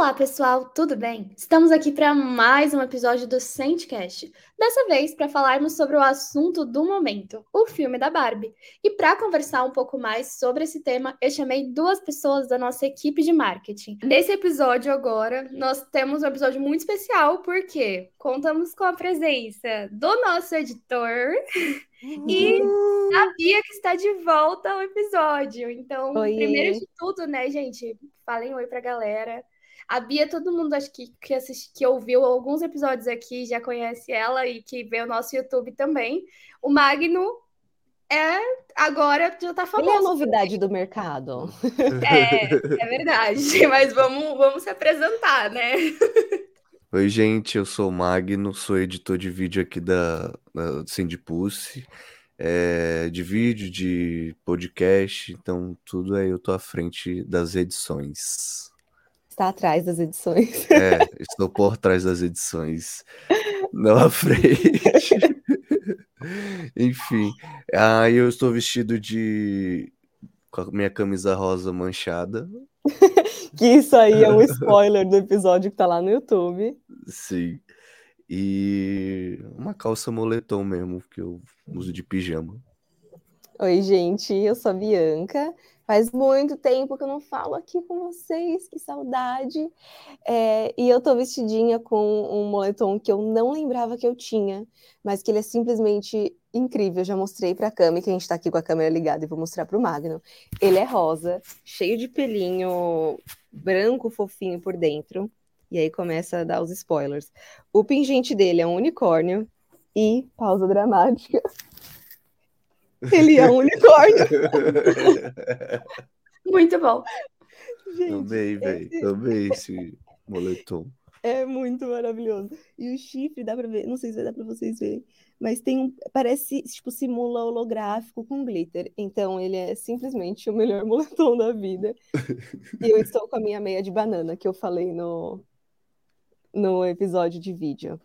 Olá, pessoal, tudo bem? Estamos aqui para mais um episódio do Sentcast. Dessa vez para falarmos sobre o assunto do momento, o filme da Barbie. E para conversar um pouco mais sobre esse tema, eu chamei duas pessoas da nossa equipe de marketing. Nesse episódio agora, nós temos um episódio muito especial porque contamos com a presença do nosso editor e a Bia que está de volta ao episódio. Então, Oi. primeiro de tudo, né, gente, falem oi pra galera. A Bia, todo mundo acho que, que, assisti, que ouviu alguns episódios aqui já conhece ela e que vê o nosso YouTube também. O Magno é agora já tá Ele famoso. é a novidade do mercado. É, é verdade. Mas vamos, vamos se apresentar, né? Oi, gente, eu sou o Magno, sou editor de vídeo aqui da, da Cindy Pulse, é, de vídeo, de podcast, então tudo aí eu tô à frente das edições. Está atrás das edições. É, estou por trás das edições, não à frente. Enfim, aí eu estou vestido de com a minha camisa rosa manchada, Que isso aí é um spoiler do episódio que tá lá no YouTube. sim, e uma calça moletom mesmo, que eu uso de pijama. Oi, gente, eu sou a Bianca. Faz muito tempo que eu não falo aqui com vocês, que saudade. É, e eu tô vestidinha com um moletom que eu não lembrava que eu tinha, mas que ele é simplesmente incrível. Eu já mostrei pra Cami, que a gente tá aqui com a câmera ligada, e vou mostrar pro Magno. Ele é rosa, cheio de pelinho branco fofinho por dentro. E aí começa a dar os spoilers. O pingente dele é um unicórnio e pausa dramática. Ele é um unicórnio. Muito bom. Gente, Também, velho. esse- Também esse moletom. É muito maravilhoso. E o chifre dá pra ver, não sei se vai dar pra vocês verem, mas tem um, parece, tipo, simula holográfico com glitter. Então ele é simplesmente o melhor moletom da vida. E eu estou com a minha meia de banana que eu falei no no episódio de vídeo.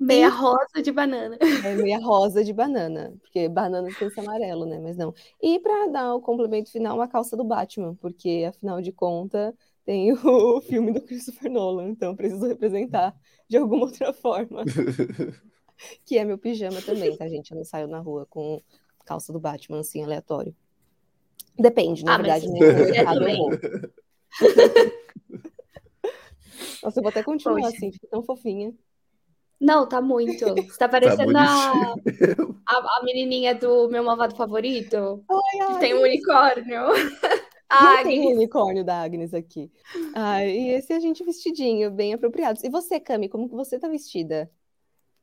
Meia rosa de banana. É meia rosa de banana, porque banana tem que ser amarelo, né? Mas não. E pra dar o complemento final, a calça do Batman, porque afinal de contas tem o filme do Christopher Nolan, então eu preciso representar de alguma outra forma. Que é meu pijama também, tá, gente? Eu não saio na rua com calça do Batman, assim, aleatório. Depende, na Ah, mas verdade, também. vou. Nossa, eu vou até continuar Poxa. assim, fico tão fofinha. Não, tá muito. Você tá parecendo a, bonitinho. a, a menininha do meu malvado favorito, Ai, que tem um unicórnio. Ah, tem o unicórnio da Agnes aqui. Ah, e esse é a gente vestidinho, bem apropriados. E você, Cami, como que você tá vestida?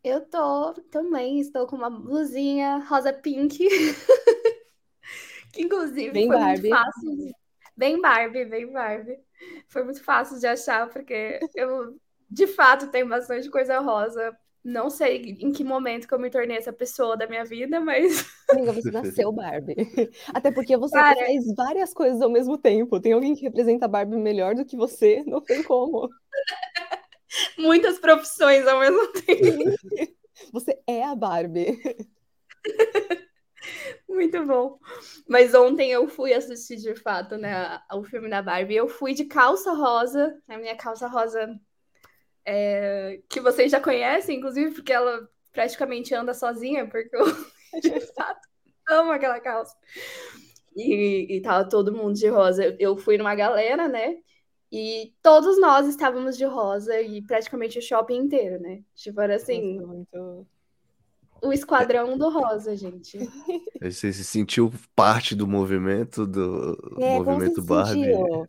Eu tô também, estou com uma blusinha rosa pink. que inclusive Bem foi Barbie. muito fácil. Bem Barbie, bem Barbie. Foi muito fácil de achar, porque eu de fato tenho bastante coisa rosa. Não sei em que momento que eu me tornei essa pessoa da minha vida, mas Amiga, você nasceu Barbie. Até porque você Cara. faz várias coisas ao mesmo tempo. Tem alguém que representa a Barbie melhor do que você? Não tem como. muitas profissões ao mesmo tempo. Você é a Barbie. Muito bom. Mas ontem eu fui assistir de fato, né, o filme da Barbie. Eu fui de calça rosa, a minha calça rosa é, que vocês já conhecem, inclusive, porque ela praticamente anda sozinha, porque eu de fato amo aquela calça. E, e tava todo mundo de rosa. Eu, fui numa galera, né? E todos nós estávamos de rosa e praticamente o shopping inteiro, né? Tipo, era assim, Nossa, muito... o esquadrão do rosa, gente. Você se sentiu parte do movimento do É, movimento se Barbie? sentiu?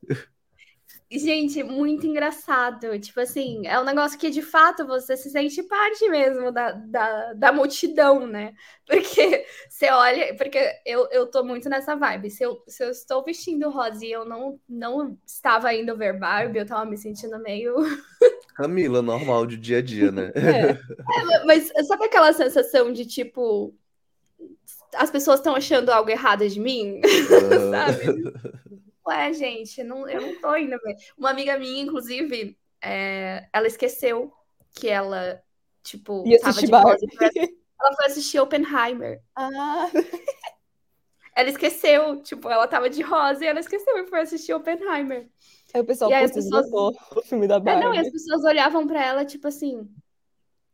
Gente, muito engraçado. Tipo assim, é um negócio que de fato você se sente parte mesmo da, da, da multidão, né? Porque você olha, porque eu, eu tô muito nessa vibe. Se eu, se eu estou vestindo rosa e eu não, não estava indo ver Barbie, eu tava me sentindo meio. Camila, normal de dia a dia, né? É, Mas sabe aquela sensação de tipo. As pessoas estão achando algo errado de mim? Sabe? Ué, gente, não, eu não tô indo ver. Uma amiga minha, inclusive, é, ela esqueceu que ela, tipo, Ia tava de e foi- Ela foi assistir Oppenheimer. Ah, Ela esqueceu, tipo, ela tava de rosa e ela esqueceu e foi assistir Oppenheimer. Aí o pessoal E aí as pessoas- o filme da É, Barbie. não, e as pessoas olhavam pra ela, tipo assim,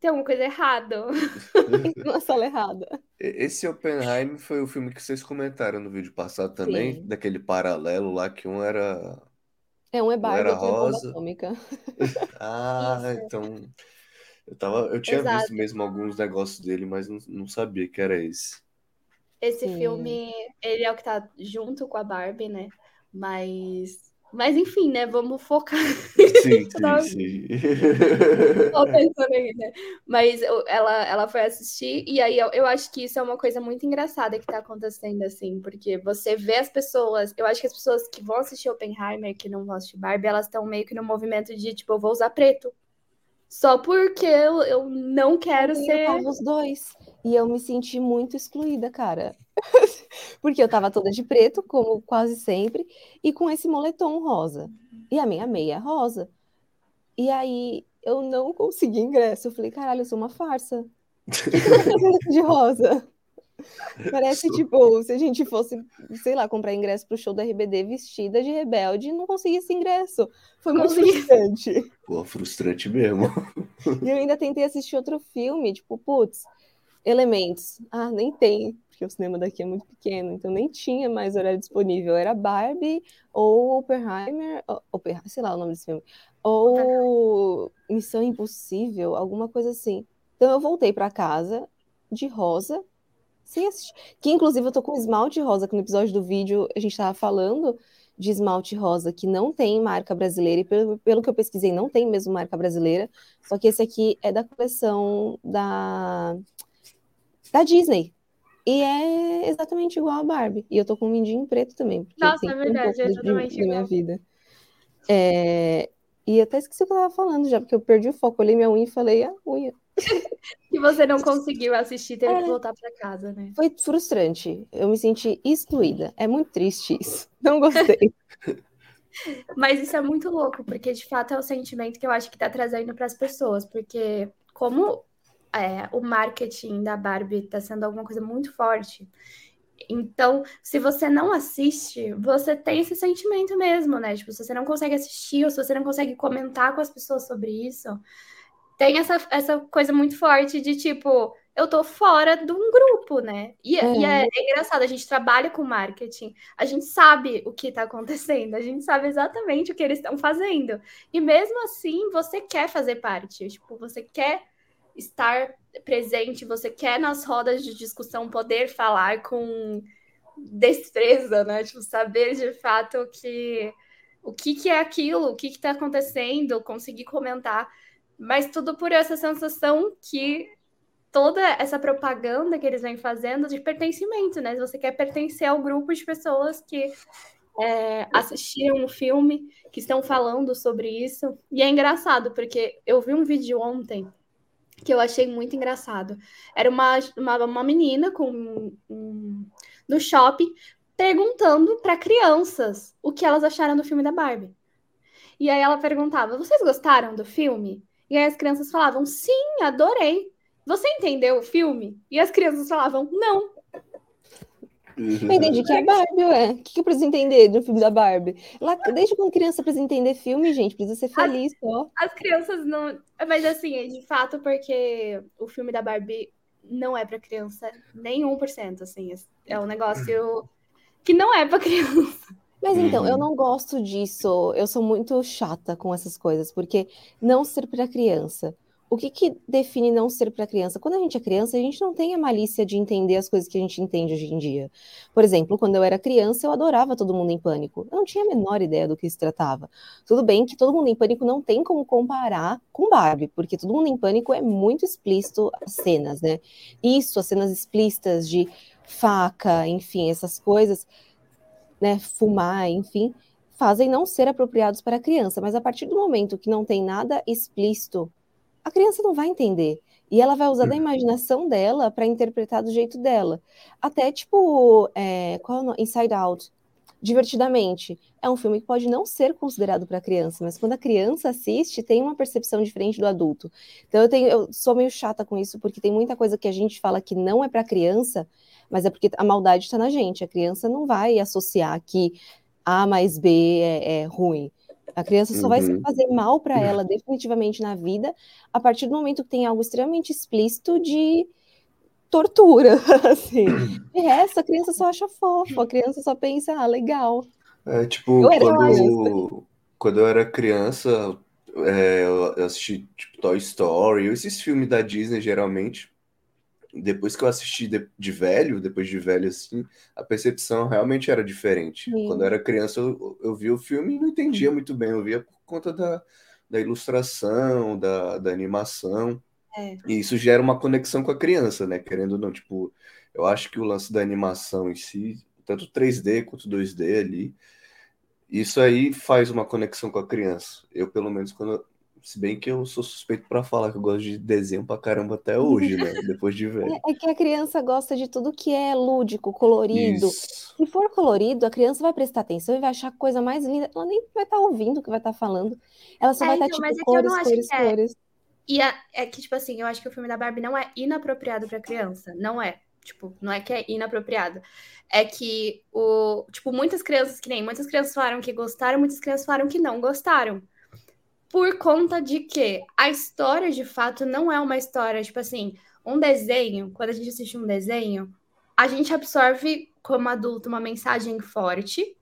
tem alguma coisa errada. Na sala errada. Esse Oppenheimer foi o filme que vocês comentaram no vídeo passado também, Sim. daquele paralelo lá que um era. É, um é Barbie, era outro é bomba rosa. atômica. Ah, Isso. então. Eu tava, eu tinha Exato. visto mesmo alguns negócios dele, mas não, não sabia que era esse. Esse Sim. filme, ele é o que tá junto com a Barbie, né? Mas, mas enfim, né? Vamos focar. Sim, sim, sim. Aí, né? Mas eu- ela, ela foi assistir, e aí eu, eu acho que isso é uma coisa muito engraçada que tá acontecendo, assim, porque você vê as pessoas. Eu acho que as pessoas que vão assistir Oppenheimer, que não vão assistir Barbie, elas estão meio que no movimento de, tipo, eu vou usar preto. Só porque eu, eu não quero Eu ser. os dois. E eu me senti muito excluída, cara. Porque eu tava toda de preto, como quase sempre, e com esse moletom rosa. E a minha meia é rosa. E aí eu não consegui ingresso. Eu falei, caralho, eu sou uma farsa. O que, que eu tô fazendo aqui de rosa? Parece tipo, se a gente fosse, sei lá, comprar ingresso pro show da RBD vestida de rebelde e não conseguisse ingresso. Foi muito frustrante. Pô, frustrante mesmo. E eu ainda tentei assistir outro filme, tipo, putz, Elementos. Ah, nem tem, porque o cinema daqui é muito pequeno, então nem tinha mais horário disponível. Era Barbie ou Oppenheimer, ou- Oppen- sei lá o nome desse filme, ou Missão Impossível, alguma coisa assim. Então eu voltei para casa de rosa, sem assistir. Que inclusive eu tô com esmalte rosa, que no episódio do vídeo a gente tava falando de esmalte rosa que não tem marca brasileira, e pelo, pelo que eu pesquisei, não tem mesmo marca brasileira. Só que esse aqui é da coleção da, da Disney. E é exatamente igual a Barbie. E eu tô com um mindinho preto também, porque Nossa, é um verdade, pouco é de- exatamente da minha igual. vida. É, E até esqueci o que eu tava falando já, porque eu perdi o foco. Olhei minha unha e falei, a unha. Que você não conseguiu assistir, teve É. que voltar pra casa, né? Foi frustrante. Eu me senti excluída. É muito triste isso. Não gostei. Mas isso é muito louco, porque de fato é o sentimento que eu acho que tá trazendo para as pessoas, porque como é, o marketing da Barbie tá sendo alguma coisa muito forte, então se você não assiste, você tem esse sentimento mesmo, né? Tipo, se você não consegue assistir ou se você não consegue comentar com as pessoas sobre isso, tem essa, essa coisa muito forte de tipo, eu tô fora de um grupo, né? E, e é, é engraçado, a gente trabalha com marketing, a gente sabe o que tá acontecendo, a gente sabe exatamente o que eles estão fazendo. E mesmo assim, você quer fazer parte, tipo, você quer estar presente, você quer nas rodas de discussão poder falar com destreza, né? Tipo, saber de fato que o que, que é aquilo, o que está acontecendo, conseguir comentar, mas tudo por essa sensação que toda essa propaganda que eles vêm fazendo de pertencimento, né? Você quer pertencer ao grupo de pessoas que é, assistiram o filme, que estão falando sobre isso. E é engraçado, porque eu vi um vídeo ontem que eu achei muito engraçado. Era uma, uma, uma menina com um, no shopping perguntando para crianças o que elas acharam do filme da Barbie. E aí ela perguntava: "Vocês gostaram do filme?" E aí as crianças falavam: "Sim, adorei." Você entendeu o filme? E as crianças falavam: "Não." Eu entendi que é Barbie, ué. O que, que eu preciso entender do filme da Barbie? Lá, desde quando criança precisa entender filme, gente, precisa ser feliz só. As crianças não. Mas assim, é de fato, porque o filme da Barbie não é para criança nem 1%, assim. É um negócio que não é para criança. Mas então, eu não gosto disso. Eu sou muito chata com essas coisas, porque não ser para criança. O que, que define não ser para criança? Quando a gente é criança, a gente não tem a malícia de entender as coisas que a gente entende hoje em dia. Por exemplo, quando eu era criança, eu adorava Todo Mundo em Pânico. Eu não tinha a menor ideia do que se tratava. Tudo bem que Todo Mundo em Pânico não tem como comparar com Barbie, porque Todo Mundo em Pânico é muito explícito as cenas, né? Isso, as cenas explícitas de faca, enfim, essas coisas, né? Fumar, enfim, fazem não ser apropriados para criança. Mas a partir do momento que não tem nada explícito a criança não vai entender. E ela vai usar da imaginação dela para interpretar do jeito dela. Até tipo, é, qual é o nome? Inside Out. Divertidamente. É um filme que pode não ser considerado para criança, mas quando a criança assiste, tem uma percepção diferente do adulto. Então eu, tenho, eu sou meio chata com isso, porque tem muita coisa que a gente fala que não é para criança, mas é porque a maldade está na gente. A criança não vai associar que A mais B é, é ruim A criança só uhum. vai fazer mal para ela definitivamente na vida a partir do momento que tem algo extremamente explícito de tortura, assim. De resto, a criança só acha fofo, a criança só pensa, ah, legal. É, tipo, eu quando, quando eu era criança, é, eu assisti tipo, Toy Story, esses filmes da Disney, geralmente, depois que eu assisti de, de, velho, depois de velho assim, a percepção realmente era diferente. Sim. Quando eu era criança, eu, eu via o filme e não entendia muito bem, eu via por conta da, da ilustração, da, da animação. É. E isso gera uma conexão com a criança, né? Querendo ou não, tipo, eu acho que o lance da animação em si, tanto 3D quanto 2D ali, isso aí faz uma conexão com a criança. Eu, pelo menos, quando se bem que eu sou suspeito para falar que eu gosto de desenho pra caramba até hoje, né? Depois de ver. É, é, que a criança gosta de tudo que é lúdico, colorido. Isso. Se for colorido, a criança vai prestar atenção e vai achar a coisa mais linda. Ela nem vai estar tá ouvindo o que vai estar tá falando. Ela só é, vai estar tá, então, tipo, cores, cores, é. cores. E a, é que, tipo assim, eu acho que o filme da Barbie não é inapropriado para criança. Não é. Tipo, não é que é inapropriado. É que o. Tipo, muitas crianças, que nem muitas crianças falaram que gostaram, muitas crianças falaram que não gostaram por conta de que a história, de fato, não é uma história, tipo assim, um desenho, quando a gente assiste um desenho, a gente absorve como adulto uma mensagem forte,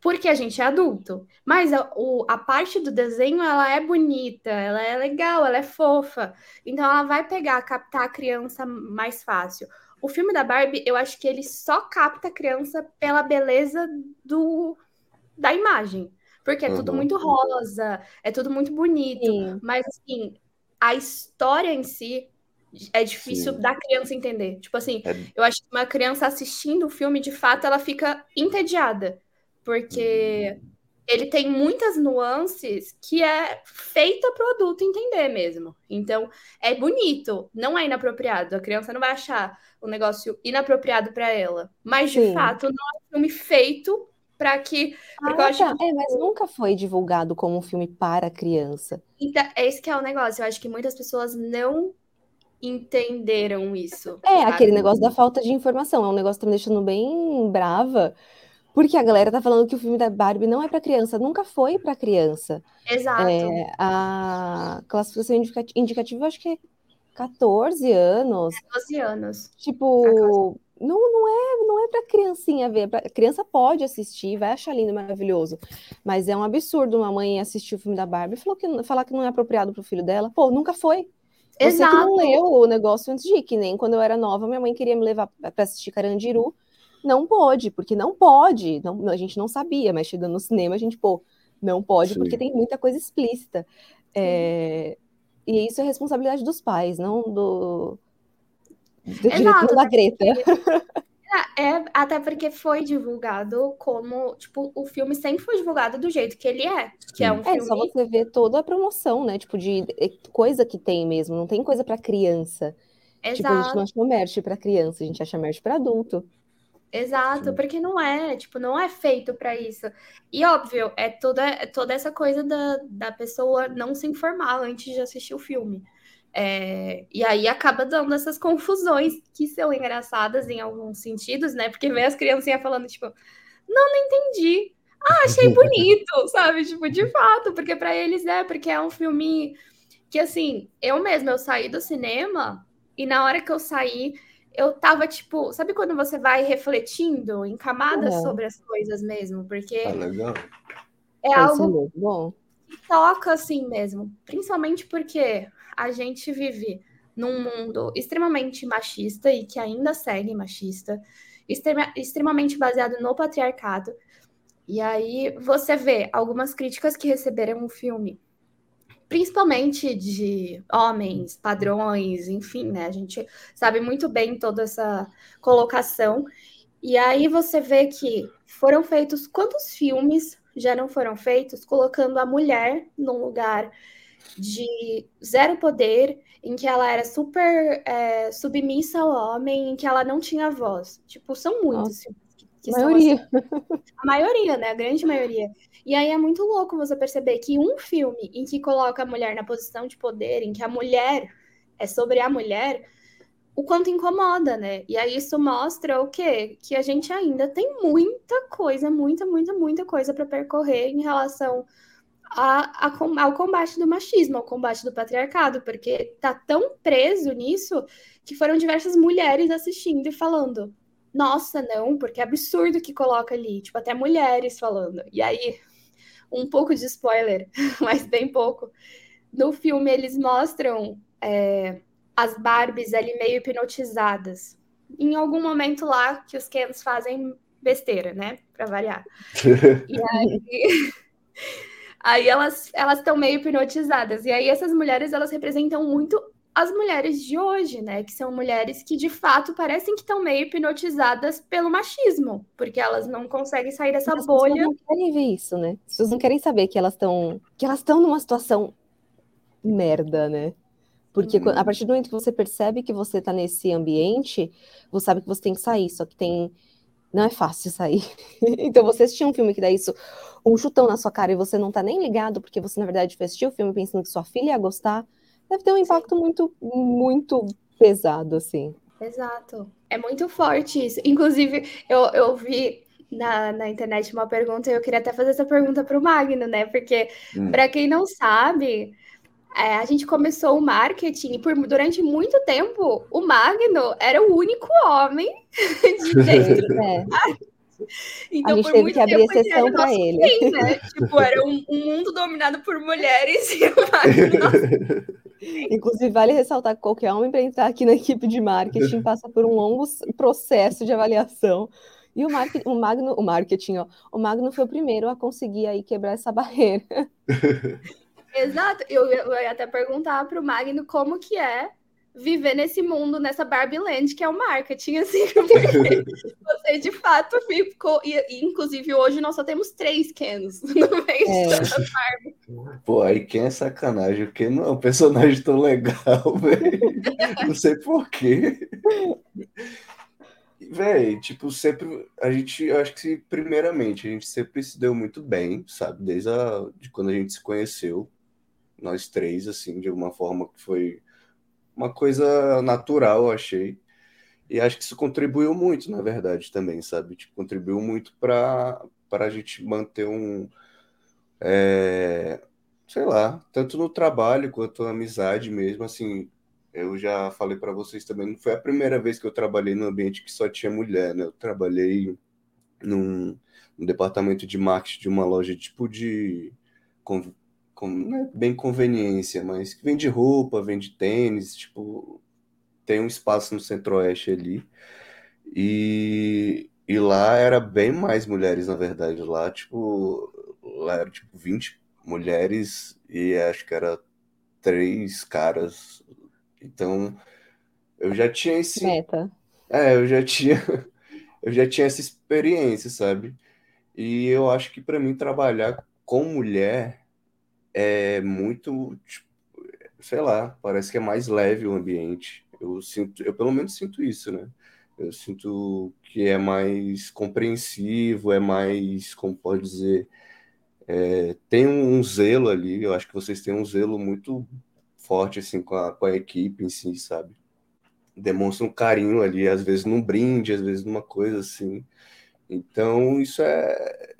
porque a gente é adulto. Mas a, o, a parte do desenho, ela é bonita, ela é legal, ela é fofa. Então ela vai pegar, captar a criança mais fácil. O filme da Barbie, eu acho que ele só capta a criança pela beleza do da imagem. Porque é uhum. tudo muito rosa, é tudo muito bonito. Sim. Mas, assim, a história em si é difícil Sim. da criança entender. Tipo assim, é... eu acho que uma criança assistindo o filme, de fato, ela fica entediada. Porque uhum. ele tem muitas nuances que é feita para o adulto entender mesmo. Então, é bonito, não é inapropriado. A criança não vai achar o um negócio inapropriado para ela. Mas, de Sim. fato, não é um filme feito para que. Ah, tá. que... É, mas nunca foi divulgado como um filme para criança. Então, é esse que é o negócio. Eu acho que muitas pessoas não entenderam isso. É, sabe? aquele negócio da falta de informação. É um negócio que tá me deixando bem brava. Porque a galera tá falando que o filme da Barbie não é para criança, nunca foi para criança. Exato. É, a classificação indicativa, eu acho que é 14 anos. É 12 anos. Tipo, não, não é, não é para criancinha ver. A criança pode assistir, vai achar lindo, maravilhoso. Mas é um absurdo uma mãe assistir o filme da Barbie e falou que, falar que não é apropriado para o filho dela. Pô, nunca foi. Você Exato. que não leu o negócio antes de ir, que nem quando eu era nova, minha mãe queria me levar para assistir Carandiru. Não pôde, porque não pode. Não, a gente não sabia, mas chegando no cinema, a gente, pô, não pode, Sim. porque tem muita coisa explícita. É, e isso é responsabilidade dos pais, não do, Exato, da Greta. É, é, até porque foi divulgado como, tipo, o filme sempre foi divulgado do jeito que ele é, que é um é, filme... só você ver toda a promoção, né, tipo, de coisa que tem mesmo, não tem coisa para criança. Exato. Tipo, a gente não acha merch para criança, a gente acha merch para adulto. Exato, Sim. porque não é, tipo, não é feito para isso. E óbvio, é toda, é toda essa coisa da, da pessoa não se informar antes de assistir o filme. É, e aí acaba dando essas confusões que são engraçadas em alguns sentidos, né? Porque vê as criancinhas falando, tipo, não, não entendi. Ah, achei bonito, sabe? Tipo, de fato, porque para eles é, porque é um filme que, assim, eu mesma, eu saí do cinema e na hora que eu saí, eu tava, tipo, sabe quando você vai refletindo em camadas uhum. sobre as coisas mesmo? Porque ah, legal. é algo bom. que toca assim mesmo. Principalmente porque a gente vive num mundo extremamente machista e que ainda segue machista, extrema, extremamente baseado no patriarcado. E aí você vê algumas críticas que receberam o filme, principalmente de homens, padrões, enfim, né? A gente sabe muito bem toda essa colocação. E aí você vê que foram feitos quantos filmes já não foram feitos colocando a mulher num lugar de zero poder, em que ela era super é, submissa ao homem, em que ela não tinha voz. Tipo, são muitos filmes que, que a maioria. Assim. A maioria, né? A grande maioria. E aí é muito louco você perceber que um filme em que coloca a mulher na posição de poder, em que a mulher é sobre a mulher, o quanto incomoda, né? E aí isso mostra o quê? Que a gente ainda tem muita coisa, muita, muita, muita coisa para percorrer em relação a, a, ao combate do machismo, ao combate do patriarcado, porque tá tão preso nisso que foram diversas mulheres assistindo e falando: nossa, não, porque é absurdo que coloca ali, tipo, até mulheres falando. E aí, um pouco de spoiler, mas bem pouco. No filme, eles mostram é, as Barbies ali meio hipnotizadas. Em algum momento lá que os Kens fazem besteira, né? Pra variar. e aí. Aí elas elas estão meio hipnotizadas. E aí essas mulheres elas representam muito as mulheres de hoje, né? Que são mulheres que de fato parecem que estão meio hipnotizadas pelo machismo, porque elas não conseguem sair dessa As bolha. pessoas não querem ver isso, né? As pessoas não querem saber que elas estão que elas estão numa situação merda, né? Porque Uhum. a partir do momento que você percebe que você tá nesse ambiente, você sabe que você tem que sair, só que tem não é fácil sair. então você assistir um filme que dá isso, um chutão na sua cara e você não tá nem ligado, porque você na verdade foi assistir o filme pensando que sua filha ia gostar, deve ter um impacto muito muito pesado assim. Exato. É muito forte isso. Inclusive, eu, eu vi na, na internet uma pergunta e eu queria até fazer essa pergunta para o Magno, né? Porque, Hum. para quem não sabe, é, a gente começou o marketing e por, durante muito tempo o Magno era o único homem de dentro. É, Então, a gente por teve muito que abrir tempo, ele exceção para ele. quem, né? Tipo, era um, um mundo dominado por mulheres e o Magno Inclusive, vale ressaltar que qualquer homem para entrar aqui na equipe de marketing passa por um longo processo de avaliação. E o, market, o, Magno, o marketing, ó, o Magno foi o primeiro a conseguir aí quebrar essa barreira. Exato. Eu, eu ia até perguntar para o Magno como que é viver nesse mundo, nessa Barbie Land, que é o marketing, assim, porque você de fato ficou. E, inclusive, hoje nós só temos três Kens no meio É. de toda a Pô, aí quem é sacanagem? Porque não é um personagem tão legal, velho. Não sei porquê. Véi, tipo, sempre. A gente, eu acho que, primeiramente, a gente sempre se deu muito bem, sabe? Desde a, de quando a gente se conheceu, nós três, assim, de alguma forma que foi uma coisa natural, eu achei. E acho que isso contribuiu muito, na verdade, também, sabe? Tipo, contribuiu muito para a gente manter um. é, sei lá, tanto no trabalho quanto na amizade mesmo, assim, eu já falei para vocês também, não foi a primeira vez que eu trabalhei num ambiente que só tinha mulher, né? Eu trabalhei num, num departamento de marketing de uma loja tipo de não é bem conveniência, mas que vende roupa, vende tênis, tipo, tem um espaço no Centro-Oeste ali. E, e lá era bem mais mulheres, na verdade. Lá, tipo, lá era tipo 20 mulheres e acho que era três caras. Então, eu já tinha esse. Meta. É, eu já tinha, eu já tinha essa experiência, sabe? E eu acho que para mim trabalhar com mulher é muito, tipo, sei lá, parece que é mais leve o ambiente. Eu sinto, eu pelo menos sinto isso, né? Eu sinto que é mais compreensivo, é mais, como pode dizer, é, tem um, zelo ali. Eu acho que vocês têm um zelo muito forte assim com a, com a equipe em si, sabe? Demonstra um carinho ali, às vezes num brinde, às vezes numa coisa assim. Então, isso é,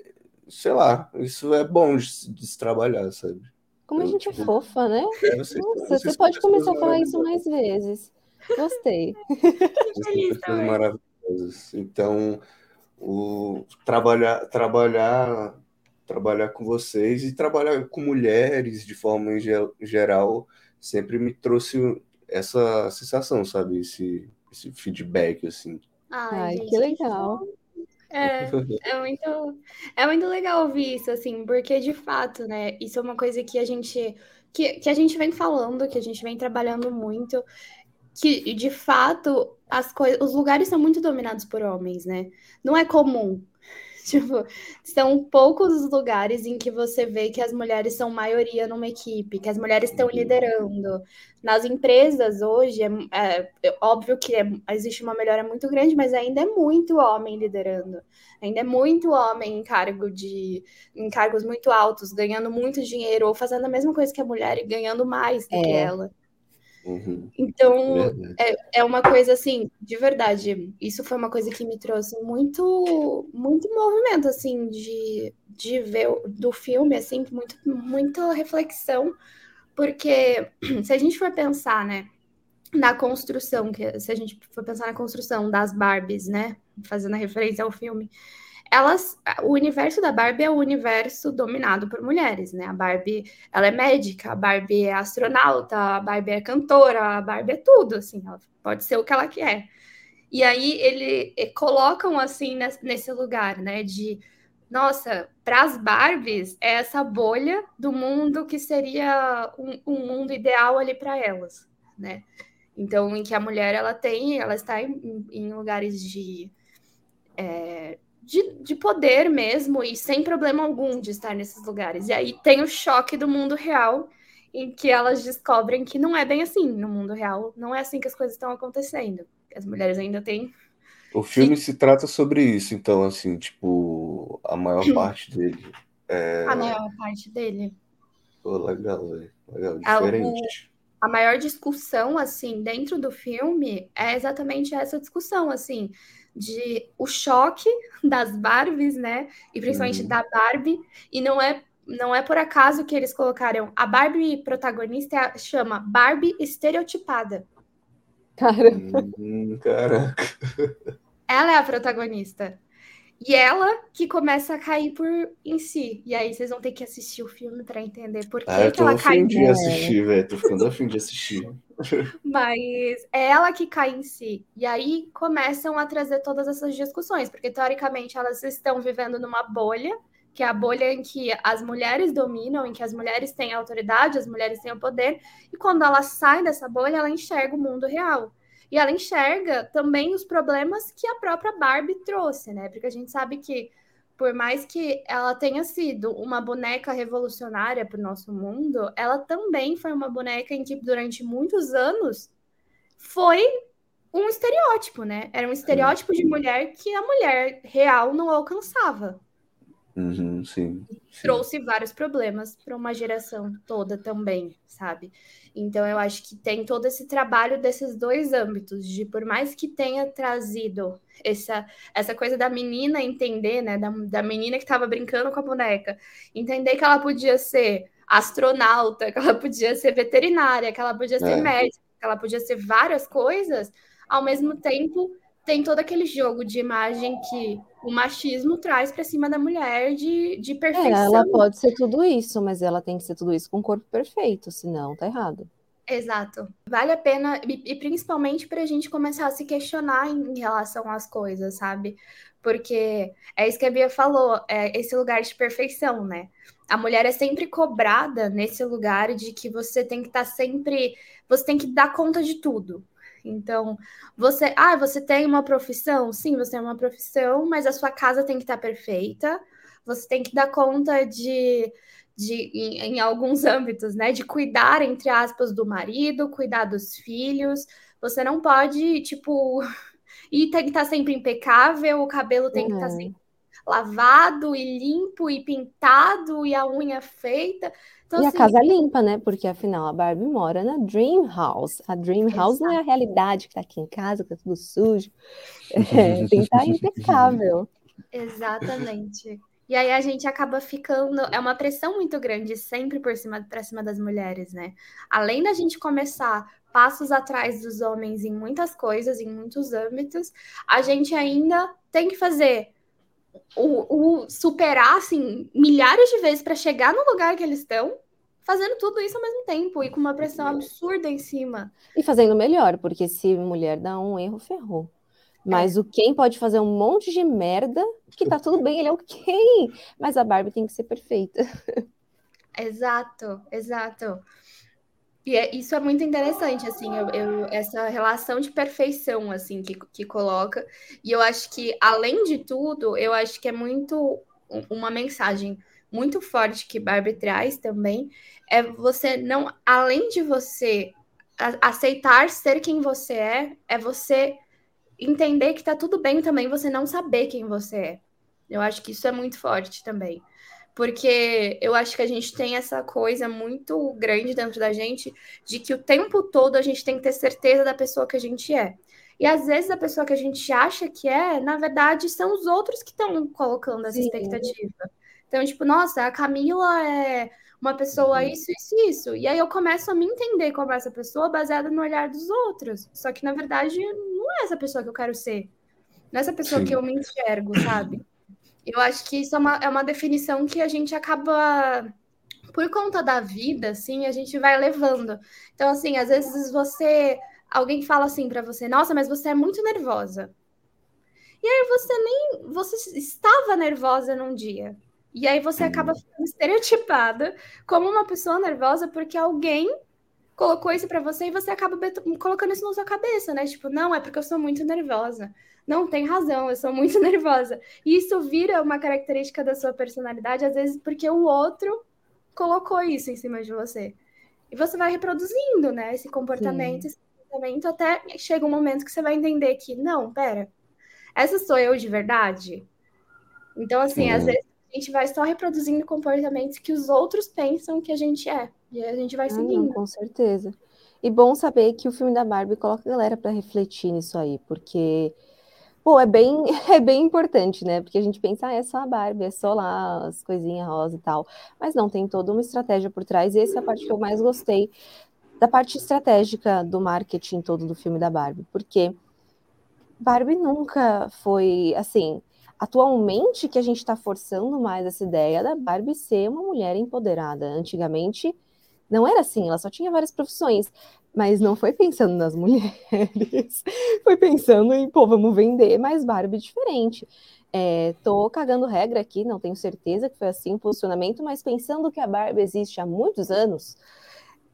sei lá, isso é bom de, se- de se trabalhar, sabe? Como a Eu, gente é tipo, fofa, né? é, vocês, Nossa, vocês você pode começar a falar isso mais vezes. Gostei. Pessoas maravilhosas. Então, o trabalhar, trabalhar, trabalhar com vocês e trabalhar com mulheres de forma em ge- geral sempre me trouxe essa sensação, sabe? Esse, esse feedback, assim. Ai, Ai, gente, que legal. É, é muito, é muito legal ouvir isso, assim, porque de fato, né, isso é uma coisa que a gente, que, que a gente vem falando, que a gente vem trabalhando muito, que de fato as coisas, os lugares são muito dominados por homens, né? Não é comum. Tipo, são poucos os lugares em que você vê que as mulheres são maioria numa equipe, que as mulheres estão Uhum. liderando. Nas empresas hoje, é, é- é óbvio que é- existe uma melhora muito grande, mas ainda é muito homem liderando. Ainda é muito homem em cargo de, em cargos muito altos, ganhando muito dinheiro, ou fazendo a mesma coisa que a mulher e ganhando mais do que É. ela. Uhum. Então, é, é uma coisa assim, de verdade. Isso foi uma coisa que me trouxe muito, muito movimento, assim, de, de ver do filme, assim, muito, muita reflexão, porque se a gente for pensar, né, na construção, que se a gente for pensar na construção das Barbies, né, fazendo a referência ao filme, elas, o universo da Barbie é o universo dominado por mulheres, né? A Barbie, ela é médica, a Barbie é astronauta, a Barbie é cantora, a Barbie é tudo, assim, ela pode ser o que ela quer. E aí ele, colocam assim nes- nesse lugar, né, de nossa, para as Barbies é essa bolha do mundo que seria um, um mundo ideal ali para elas, né? Então, em que a mulher ela tem, ela está em, em lugares de é, de, de poder mesmo e sem problema algum de estar nesses lugares. E aí tem o choque do mundo real, em que elas descobrem que não é bem assim no mundo real, não é assim que as coisas estão acontecendo. As mulheres ainda têm. O filme se trata sobre isso, então, assim, tipo, a maior parte dele é. A maior parte dele. Pô, legal. Legal, Ah, o- diferente. A maior discussão, assim, dentro do filme é exatamente essa discussão, assim, de o choque das Barbies, né? E principalmente Uhum. da Barbie. E não é, não é por acaso que eles colocaram. A Barbie protagonista é a- chama Barbie estereotipada. Cara, Hum, caraca. Ela é a protagonista. E ela que começa a cair por em si. E aí vocês vão ter que assistir o filme para entender por que, Ah, eu que tô ela afim cai de assistir, velho. Tô ficando afim de assistir. Mas é ela que cai em si. E aí começam a trazer todas essas discussões, porque teoricamente elas estão vivendo numa bolha, que é a bolha em que as mulheres dominam, em que as mulheres têm autoridade, as mulheres têm o poder, e quando ela sai dessa bolha, ela enxerga o mundo real. E ela enxerga também os problemas que a própria Barbie trouxe, né? Porque a gente sabe que por mais que ela tenha sido uma boneca revolucionária para o nosso mundo, ela também foi uma boneca em que durante muitos anos foi um estereótipo, né? Era um estereótipo de mulher que a mulher real não alcançava. Uhum, sim. sim. Trouxe vários problemas para uma geração toda também, sabe? Então eu acho que tem todo esse trabalho desses dois âmbitos, de por mais que tenha trazido essa, essa coisa da menina entender, né? Da, da menina que estava brincando com a boneca, entender que ela podia ser astronauta, que ela podia ser veterinária, que ela podia ser É. médica, que ela podia ser várias coisas, ao mesmo tempo tem todo aquele jogo de imagem que o machismo traz para cima da mulher de, de é, perfeição. ela pode ser tudo isso, mas ela tem que ser tudo isso com o corpo perfeito, senão tá errado. Exato. Vale a pena, e, e principalmente para a gente começar a se questionar em, em relação às coisas, sabe? Porque é isso que a Bia falou, é esse lugar de perfeição, né? A mulher é sempre cobrada nesse lugar de que você tem que estar sempre. Você tem que dar conta de tudo. Então, você. Ah, você tem uma profissão? Sim, você tem uma profissão, mas a sua casa tem que estar perfeita. Você tem que dar conta de de, em, em, alguns âmbitos, né? De cuidar, entre aspas, do marido, cuidar dos filhos. Você não pode, tipo, e tem que estar sempre impecável, o cabelo tem que estar É. sempre lavado e limpo e pintado e a unha feita. Então, E a assim, casa limpa, né? Porque afinal a Barbie mora na Dream House. A Dream House não é a realidade que tá aqui em casa, que tá tudo sujo. É, tem que estar impecável. Exatamente. E aí a gente acaba ficando. É uma pressão muito grande sempre por cima para cima das mulheres, né? Além da gente começar passos atrás dos homens em muitas coisas, em muitos âmbitos, a gente ainda tem que fazer o, o superar assim milhares de vezes para chegar no lugar que eles estão, fazendo tudo isso ao mesmo tempo e com uma pressão absurda em cima. E fazendo melhor, porque se mulher dá um erro, ferrou. Mas o Ken pode fazer um monte de merda, que tá tudo bem, ele é o Ken. Mas a Barbie tem que ser perfeita. Exato, exato. E é, isso é muito interessante, assim, eu, eu- essa relação de perfeição, assim, que, que coloca. E eu acho que, além de tudo, eu acho que é muito um- uma mensagem muito forte que Barbie traz também, é você não, além de você aceitar ser quem você é, é você entender que tá tudo bem também você não saber quem você é. Eu acho que isso é muito forte também. Porque eu acho que a gente tem essa coisa muito grande dentro da gente de que o tempo todo a gente tem que ter certeza da pessoa que a gente é. E às vezes a pessoa que a gente acha que é, na verdade, são os outros que estão colocando essa Sim. expectativa. Então, tipo, nossa, a Camila é uma pessoa uhum. isso, isso, isso. E aí eu começo a me entender como essa pessoa baseada no olhar dos outros. Só que, na verdade, não é essa pessoa que eu quero ser. Não é essa pessoa Sim. que eu me enxergo, sabe? Eu acho que isso é uma, é uma definição que a gente acaba, por conta da vida, assim, a gente vai levando. Então, assim, às vezes você. Alguém fala assim para você, nossa, mas você é muito nervosa. E aí você nem. Você estava nervosa num dia. E aí você acaba ficando estereotipada como uma pessoa nervosa porque alguém colocou isso para você e você acaba colocando isso na sua cabeça, né? Tipo, não, é porque eu sou muito nervosa. Não, tem razão, eu sou muito nervosa. E isso vira uma característica da sua personalidade, às vezes porque o outro colocou isso em cima de você. E você vai reproduzindo, né, esse comportamento, Sim. esse comportamento, até chega um momento que você vai entender que, não, pera, essa sou eu de verdade? Então, assim, Sim. às vezes a gente vai só reproduzindo comportamentos que os outros pensam que a gente é. E a gente vai seguindo. Ah, com certeza. E bom saber que o filme da Barbie coloca a galera para refletir nisso aí, porque Pô, é bem, é bem importante, né? Porque a gente pensa, ah, é só a Barbie, é só lá as coisinhas rosa e tal. Mas não, tem toda uma estratégia por trás, e essa é a parte que eu mais gostei da parte estratégica do marketing todo do filme da Barbie. Porque Barbie nunca foi assim. Atualmente que a gente está forçando mais essa ideia da Barbie ser uma mulher empoderada. Antigamente não era assim, ela só tinha várias profissões mas não foi pensando nas mulheres, foi pensando em, pô, vamos vender mais Barbie diferente. É, tô cagando regra aqui, não tenho certeza que foi assim o posicionamento, mas pensando que a Barbie existe há muitos anos,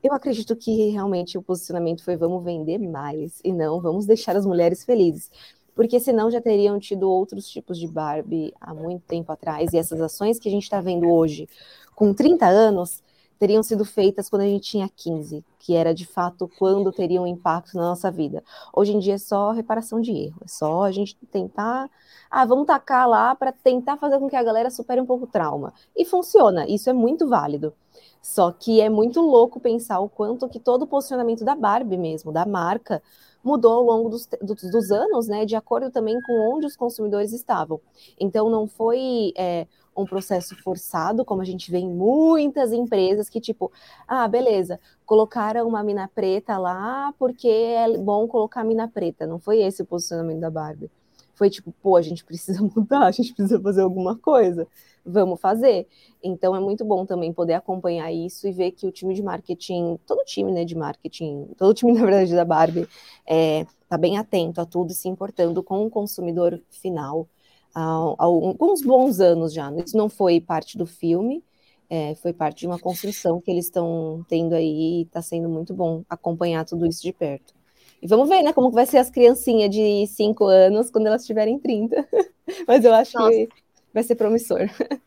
eu acredito que realmente o posicionamento foi vamos vender mais e não vamos deixar as mulheres felizes. Porque senão já teriam tido outros tipos de Barbie há muito tempo atrás, e essas ações que a gente está vendo hoje, com 30 anos, teriam sido feitas quando a gente tinha 15, que era de fato quando teriam um impacto na nossa vida. Hoje em dia é só reparação de erro, é só a gente tentar, ah, vamos tacar lá para tentar fazer com que a galera supere um pouco o trauma. E funciona, isso é muito válido. Só que é muito louco pensar o quanto que todo o posicionamento da Barbie mesmo, da marca, mudou ao longo dos, dos, anos, né, de acordo também com onde os consumidores estavam. Então não foi é, um processo forçado, como a gente vê em muitas empresas que, tipo, ah, beleza, colocaram uma mina preta lá porque é bom colocar mina preta. Não foi esse o posicionamento da Barbie. Foi tipo, pô, a gente precisa mudar, a gente precisa fazer alguma coisa, vamos fazer. Então é muito bom também poder acompanhar isso e ver que o time de marketing, todo time né, de marketing, todo time, na verdade, da Barbie, é, tá bem atento a tudo e se importando com o consumidor final há, há alguns bons anos já. Isso não foi parte do filme, é, foi parte de uma construção que eles estão tendo aí e está sendo muito bom acompanhar tudo isso de perto. E vamos ver, né, como vai ser as criancinhas de 5 anos quando elas tiverem 30. Mas eu acho Nossa. que vai ser promissor.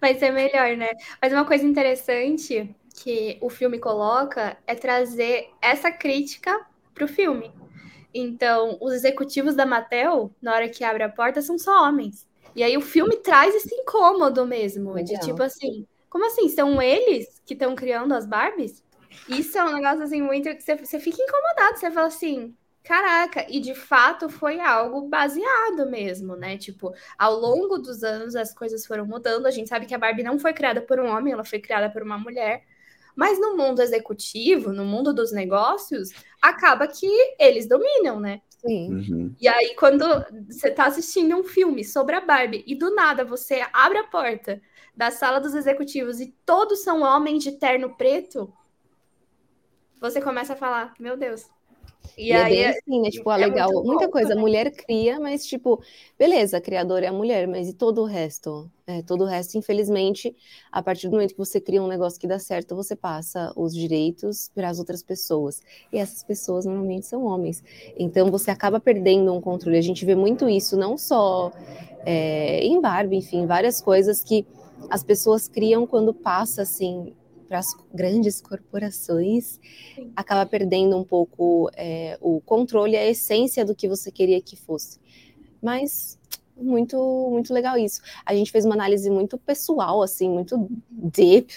Vai ser melhor, né? Mas uma coisa interessante que o filme coloca é trazer essa crítica para o filme. Então, os executivos da Mattel, na hora que abre a porta, são só homens. E aí o filme traz esse incômodo mesmo, Legal. de tipo assim, como assim? São eles que estão criando as Barbies? Isso é um negócio assim muito que você, você fica incomodado, você fala assim, caraca, e de fato foi algo baseado mesmo, né? Tipo, ao longo dos anos as coisas foram mudando. A gente sabe que a Barbie não foi criada por um homem, ela foi criada por uma mulher. Mas no mundo executivo, no mundo dos negócios, acaba que eles dominam, né? Sim. Uhum. E aí, quando você está assistindo um filme sobre a Barbie e do nada você abre a porta da sala dos executivos e todos são homens de terno preto, você começa a falar: Meu Deus, e, e é aí, é bem assim, né? Tipo, ah, é legal, muita bom, coisa, a mulher cria, mas tipo, beleza, a criadora é a mulher, mas e todo o resto? É, todo o resto, infelizmente, a partir do momento que você cria um negócio que dá certo, você passa os direitos para as outras pessoas. E essas pessoas normalmente são homens. Então você acaba perdendo um controle. A gente vê muito isso, não só é, em Barbie, enfim, várias coisas que as pessoas criam quando passa assim para as grandes corporações, Sim. acaba perdendo um pouco é, o controle, a essência do que você queria que fosse. Mas muito, muito legal isso. A gente fez uma análise muito pessoal, assim, muito deep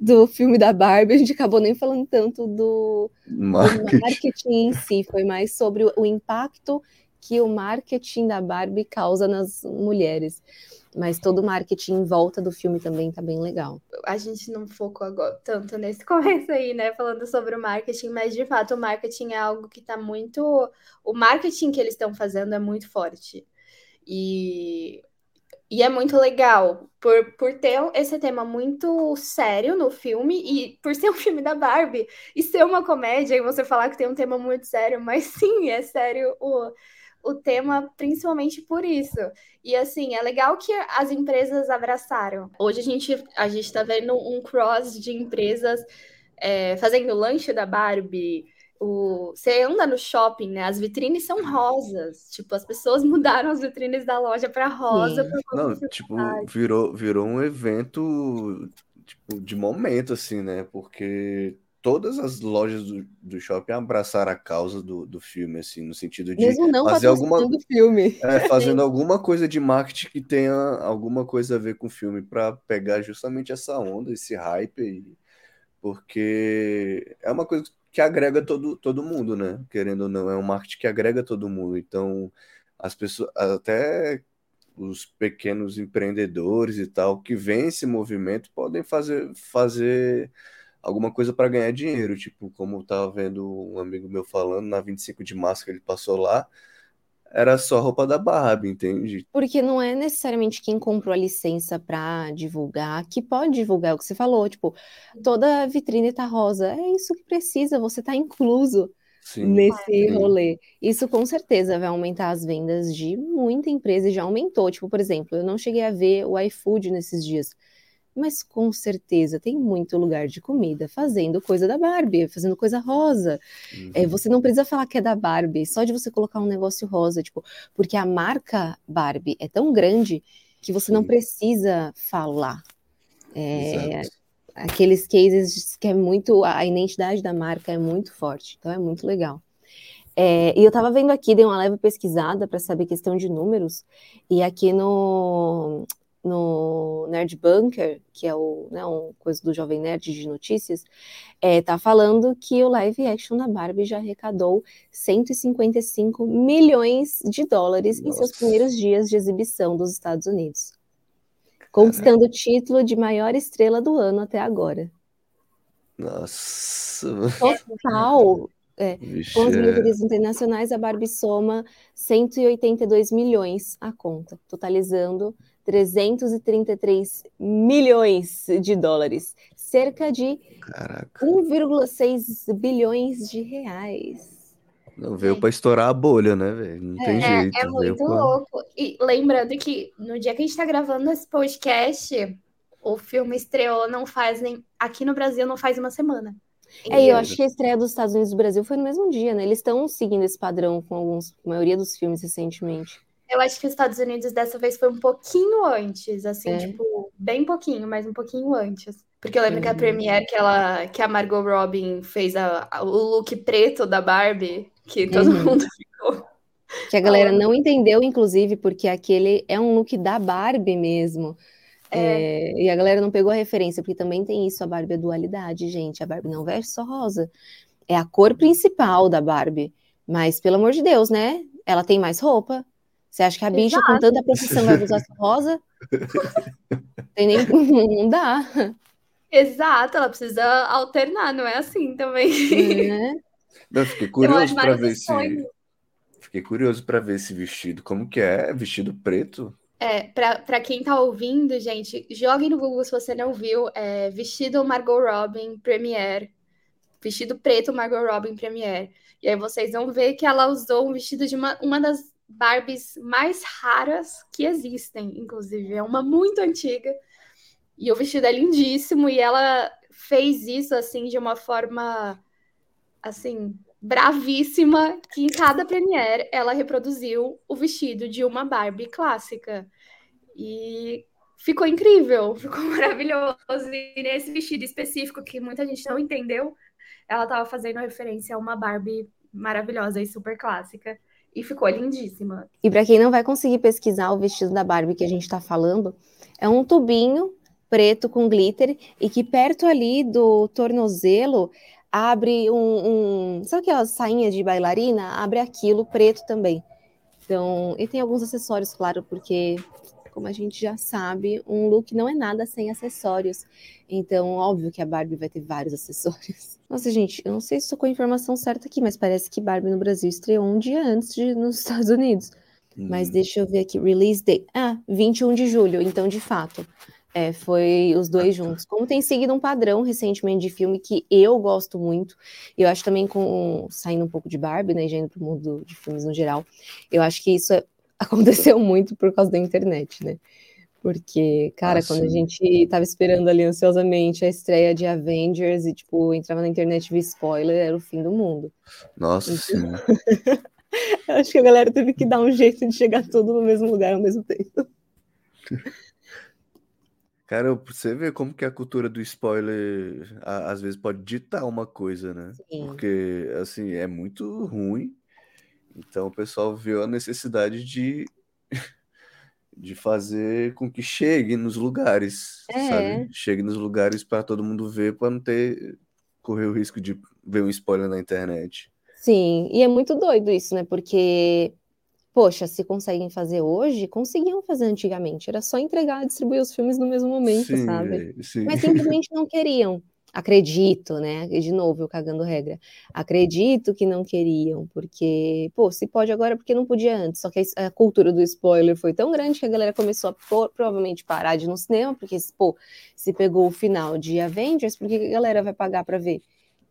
do filme da Barbie. A gente acabou nem falando tanto do marketing, do marketing em si, foi mais sobre o impacto que o marketing da Barbie causa nas mulheres. Mas todo o marketing em volta do filme também tá bem legal. A gente não focou agora, tanto nesse começo aí, né? Falando sobre o marketing, mas de fato o marketing é algo que tá muito. O marketing que eles estão fazendo é muito forte. E, e é muito legal por, por ter esse tema muito sério no filme e por ser um filme da Barbie e ser uma comédia e você falar que tem um tema muito sério, mas sim, é sério o o tema principalmente por isso. E assim, é legal que as empresas abraçaram. Hoje a gente a gente está vendo um cross de empresas é, fazendo lanche da Barbie. O, você anda no shopping, né? As vitrines são rosas. Tipo, as pessoas mudaram as vitrines da loja para rosa. Não, tipo, virou, virou um evento tipo, de momento, assim, né? Porque todas as lojas do, do shopping abraçaram a causa do, do filme, assim, no sentido de Mesmo não fazer alguma filme. É, fazendo alguma coisa de marketing que tenha alguma coisa a ver com o filme para pegar justamente essa onda, esse hype porque é uma coisa que agrega todo, todo mundo, né? Querendo ou não, é um marketing que agrega todo mundo. Então, as pessoas, até os pequenos empreendedores e tal que vêm esse movimento podem fazer fazer alguma coisa para ganhar dinheiro, tipo, como eu tava vendo um amigo meu falando, na 25 de março que ele passou lá, era só roupa da Barbie, entende? Porque não é necessariamente quem comprou a licença para divulgar que pode divulgar é o que você falou, tipo, toda a vitrine tá rosa, é isso que precisa, você tá incluso Sim, nesse rolê. Isso com certeza vai aumentar as vendas de muita empresa e já aumentou. Tipo, por exemplo, eu não cheguei a ver o iFood nesses dias mas com certeza tem muito lugar de comida fazendo coisa da Barbie, fazendo coisa rosa. Uhum. É, você não precisa falar que é da Barbie, só de você colocar um negócio rosa, tipo, porque a marca Barbie é tão grande que você não precisa falar. É, aqueles cases que é muito. A identidade da marca é muito forte, então é muito legal. É, e eu estava vendo aqui, dei uma leve pesquisada para saber questão de números, e aqui no, no Nerd Bunker, que é o, né, um coisa do Jovem Nerd de notícias, é, tá falando que o live action da Barbie já arrecadou 155 milhões de dólares Nossa. em seus primeiros dias de exibição dos Estados Unidos, conquistando o título de maior estrela do ano até agora. Nossa! Total! É, com as bilheterias internacionais, a Barbie soma 182 milhões a conta, totalizando 333 milhões de dólares, cerca de 1,6 bilhões de reais. Não veio é. para estourar a bolha, né, velho? Não é, tem é, jeito. É muito pra... louco. E lembrando que no dia que a gente está gravando esse podcast, o filme estreou não faz nem. Aqui no Brasil não faz uma semana. É, eu acho que a estreia dos Estados Unidos e do Brasil foi no mesmo dia, né? Eles estão seguindo esse padrão com alguns, a maioria dos filmes recentemente. Eu acho que os Estados Unidos dessa vez foi um pouquinho antes, assim, é. tipo, bem pouquinho, mas um pouquinho antes. Porque eu lembro uhum. que a Premiere que, ela, que a Margot Robin fez a, a, o look preto da Barbie, que todo uhum. mundo ficou. Que a galera não entendeu, inclusive, porque aquele é um look da Barbie mesmo. É. É, e a galera não pegou a referência, porque também tem isso, a Barbie é dualidade, gente. A Barbie não veste só rosa. É a cor principal da Barbie. Mas, pelo amor de Deus, né? Ela tem mais roupa, você acha que a bicha, Exato. com tanta profissão, vai usar rosa? Tem nem... Não dá. Exato, ela precisa alternar, não é assim também. É. Não, fiquei curioso para ver se. Fiquei curioso para ver esse vestido. Como que é? Vestido preto? É, para quem tá ouvindo, gente, jogue no Google se você não viu. É, vestido Margot Robin Premiere. Vestido preto Margot Robin Premiere. E aí vocês vão ver que ela usou um vestido de uma, uma das Barbies mais raras que existem, inclusive. É uma muito antiga. E o vestido é lindíssimo. E ela fez isso, assim, de uma forma, assim, bravíssima. Que em cada premiere ela reproduziu o vestido de uma Barbie clássica. E ficou incrível, ficou maravilhoso. E nesse vestido específico, que muita gente não entendeu, ela estava fazendo referência a uma Barbie maravilhosa e super clássica. E ficou lindíssima. E para quem não vai conseguir pesquisar o vestido da Barbie que a gente está falando, é um tubinho preto com glitter e que perto ali do tornozelo abre um, um sabe aquela sainha de bailarina? Abre aquilo preto também. Então, e tem alguns acessórios, claro, porque como a gente já sabe, um look não é nada sem acessórios. Então, óbvio que a Barbie vai ter vários acessórios. Nossa, gente, eu não sei se estou com a informação certa aqui, mas parece que Barbie no Brasil estreou um dia antes de nos Estados Unidos. Hum. Mas deixa eu ver aqui, release date. Ah, 21 de julho, então de fato. É, foi os dois juntos. Como tem seguido um padrão recentemente de filme que eu gosto muito, eu acho também com saindo um pouco de Barbie, né, e indo para o mundo de filmes no geral, eu acho que isso é aconteceu muito por causa da internet, né? Porque, cara, ah, quando a gente tava esperando ali ansiosamente a estreia de Avengers e, tipo, entrava na internet e via spoiler, era o fim do mundo. Nossa então... sim. acho que a galera teve que dar um jeito de chegar tudo no mesmo lugar ao mesmo tempo. Cara, você vê como que a cultura do spoiler às vezes pode ditar uma coisa, né? Sim. Porque, assim, é muito ruim então o pessoal viu a necessidade de, de fazer com que chegue nos lugares, é. sabe? Chegue nos lugares para todo mundo ver, para não ter correr o risco de ver um spoiler na internet. Sim, e é muito doido isso, né? Porque, poxa, se conseguem fazer hoje, conseguiam fazer antigamente. Era só entregar e distribuir os filmes no mesmo momento, sim, sabe? Sim. Mas simplesmente não queriam. Acredito, né? De novo, eu cagando regra. Acredito que não queriam, porque, pô, se pode agora, porque não podia antes. Só que a cultura do spoiler foi tão grande que a galera começou a pô, provavelmente parar de ir no cinema, porque, pô, se pegou o final de Avengers, por que a galera vai pagar para ver?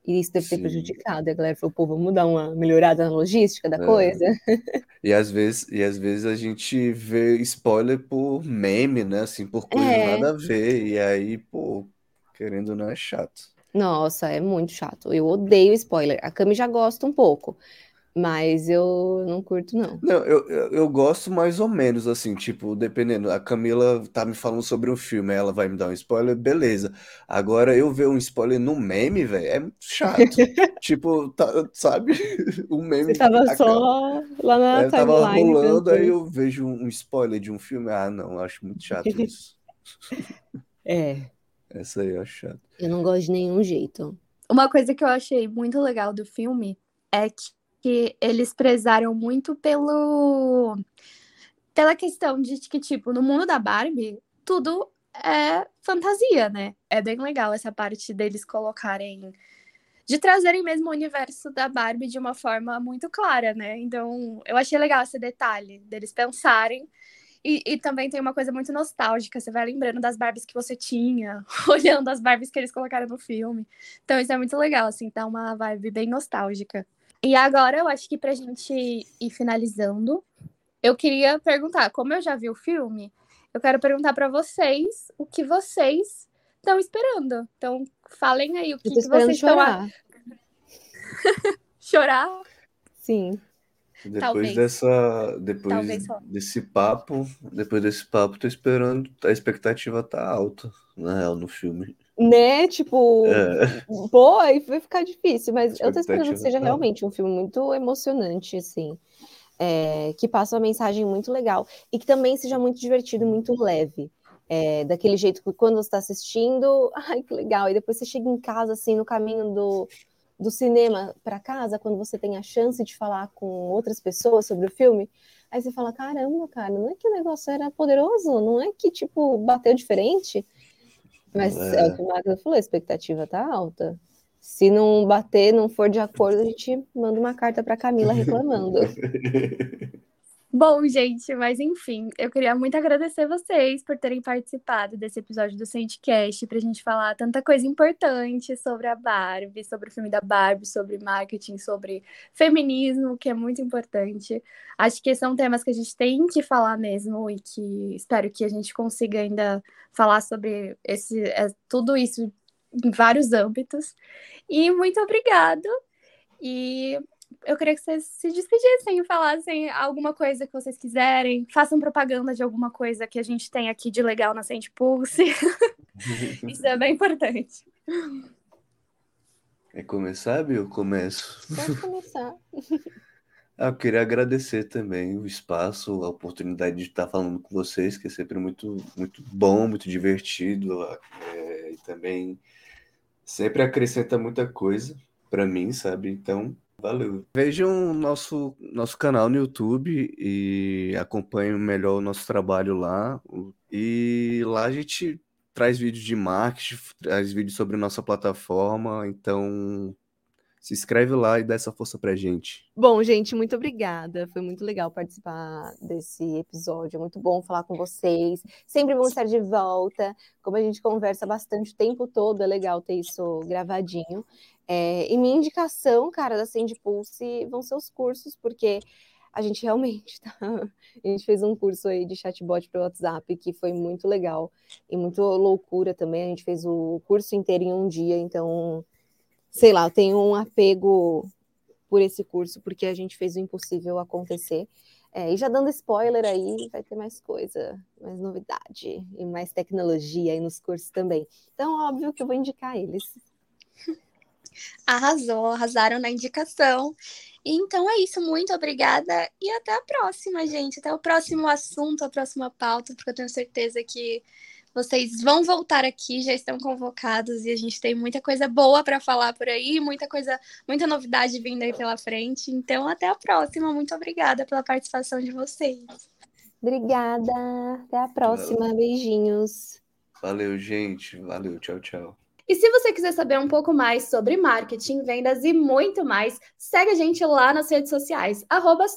E isso deve ter Sim. prejudicado. E a galera falou, pô, vamos dar uma melhorada na logística da é. coisa. E às vezes, e às vezes a gente vê spoiler por meme, né? Assim, por coisa é. nada a ver. E aí, pô, Querendo ou não, é chato. Nossa, é muito chato. Eu odeio spoiler. A Cami já gosta um pouco, mas eu não curto, não. Não, eu, eu, eu, gosto mais ou menos, assim, tipo, dependendo. A Camila tá me falando sobre um filme, ela vai me dar um spoiler, beleza. Agora, eu ver um spoiler no meme, velho, é muito chato. tipo, tá, sabe? O meme. Você tava só lá na é, Tava rolando, aí eu vejo um spoiler de um filme. Ah, não, acho muito chato isso. É. Essa aí eu acho chato. Eu não gosto de nenhum jeito. Uma coisa que eu achei muito legal do filme é que, que eles prezaram muito pelo pela questão de que, tipo, no mundo da Barbie, tudo é fantasia, né? É bem legal essa parte deles colocarem. De trazerem mesmo o universo da Barbie de uma forma muito clara, né? Então, eu achei legal esse detalhe deles pensarem e, e, também tem uma coisa muito nostálgica, você vai lembrando das Barbies que você tinha, olhando as Barbies que eles colocaram no filme. Então isso é muito legal, assim, tá uma vibe bem nostálgica. E agora eu acho que pra gente ir finalizando, eu queria perguntar, como eu já vi o filme, eu quero perguntar para vocês o que vocês estão esperando. Então, falem aí o que, que vocês chorar. estão a... chorar? Sim. Depois Talvez. dessa. Depois desse papo, depois desse papo, tô esperando. A expectativa tá alta, na real, no filme. Né? Tipo, é. pô, aí vai ficar difícil, mas eu tô esperando que seja tá realmente um filme muito emocionante, assim. É, que passa uma mensagem muito legal e que também seja muito divertido, muito leve. É, daquele jeito que quando você está assistindo, ai que legal, e depois você chega em casa, assim, no caminho do, do cinema para casa, quando você tem a chance de falar com outras pessoas sobre o filme, aí você fala: caramba, cara, não é que o negócio era poderoso, não é que, tipo, bateu diferente. Mas é, é o que o Magno falou: a expectativa tá alta. Se não bater, não for de acordo, a gente manda uma carta para Camila reclamando. Bom, gente, mas enfim, eu queria muito agradecer vocês por terem participado desse episódio do Sandcast para a gente falar tanta coisa importante sobre a Barbie, sobre o filme da Barbie, sobre marketing, sobre feminismo, que é muito importante. Acho que são temas que a gente tem que falar mesmo e que espero que a gente consiga ainda falar sobre esse, é, tudo isso em vários âmbitos. E muito obrigado. E eu queria que vocês se despedissem e falassem alguma coisa que vocês quiserem, façam propaganda de alguma coisa que a gente tem aqui de legal na Sente Pulse. Isso é bem importante. É começar, Bill? Começo. Pode começar. Ah, eu queria agradecer também o espaço, a oportunidade de estar falando com vocês, que é sempre muito, muito bom, muito divertido, é, e também sempre acrescenta muita coisa para mim, sabe? Então, valeu. Vejam nosso nosso canal no YouTube e acompanhem melhor o nosso trabalho lá. E lá a gente traz vídeos de marketing, traz vídeos sobre nossa plataforma, então se inscreve lá e dá essa força pra gente. Bom, gente, muito obrigada. Foi muito legal participar desse episódio. É muito bom falar com vocês. Sempre bom estar de volta. Como a gente conversa bastante o tempo todo, é legal ter isso gravadinho. É, e minha indicação, cara, da Sandy Pulse vão ser os cursos, porque a gente realmente tá. A gente fez um curso aí de chatbot para WhatsApp que foi muito legal e muito loucura também. A gente fez o curso inteiro em um dia, então sei lá, eu tenho um apego por esse curso, porque a gente fez o impossível acontecer. É, e já dando spoiler aí, vai ter mais coisa, mais novidade e mais tecnologia aí nos cursos também. Então, óbvio que eu vou indicar eles. Arrasou, arrasaram na indicação. Então é isso, muito obrigada e até a próxima, gente. Até o próximo assunto, a próxima pauta, porque eu tenho certeza que vocês vão voltar aqui, já estão convocados e a gente tem muita coisa boa para falar por aí, muita coisa, muita novidade vindo aí pela frente. Então, até a próxima. Muito obrigada pela participação de vocês. Obrigada. Até a próxima. Valeu. Beijinhos. Valeu, gente. Valeu. Tchau, tchau. E se você quiser saber um pouco mais sobre marketing, vendas e muito mais, segue a gente lá nas redes sociais, arroba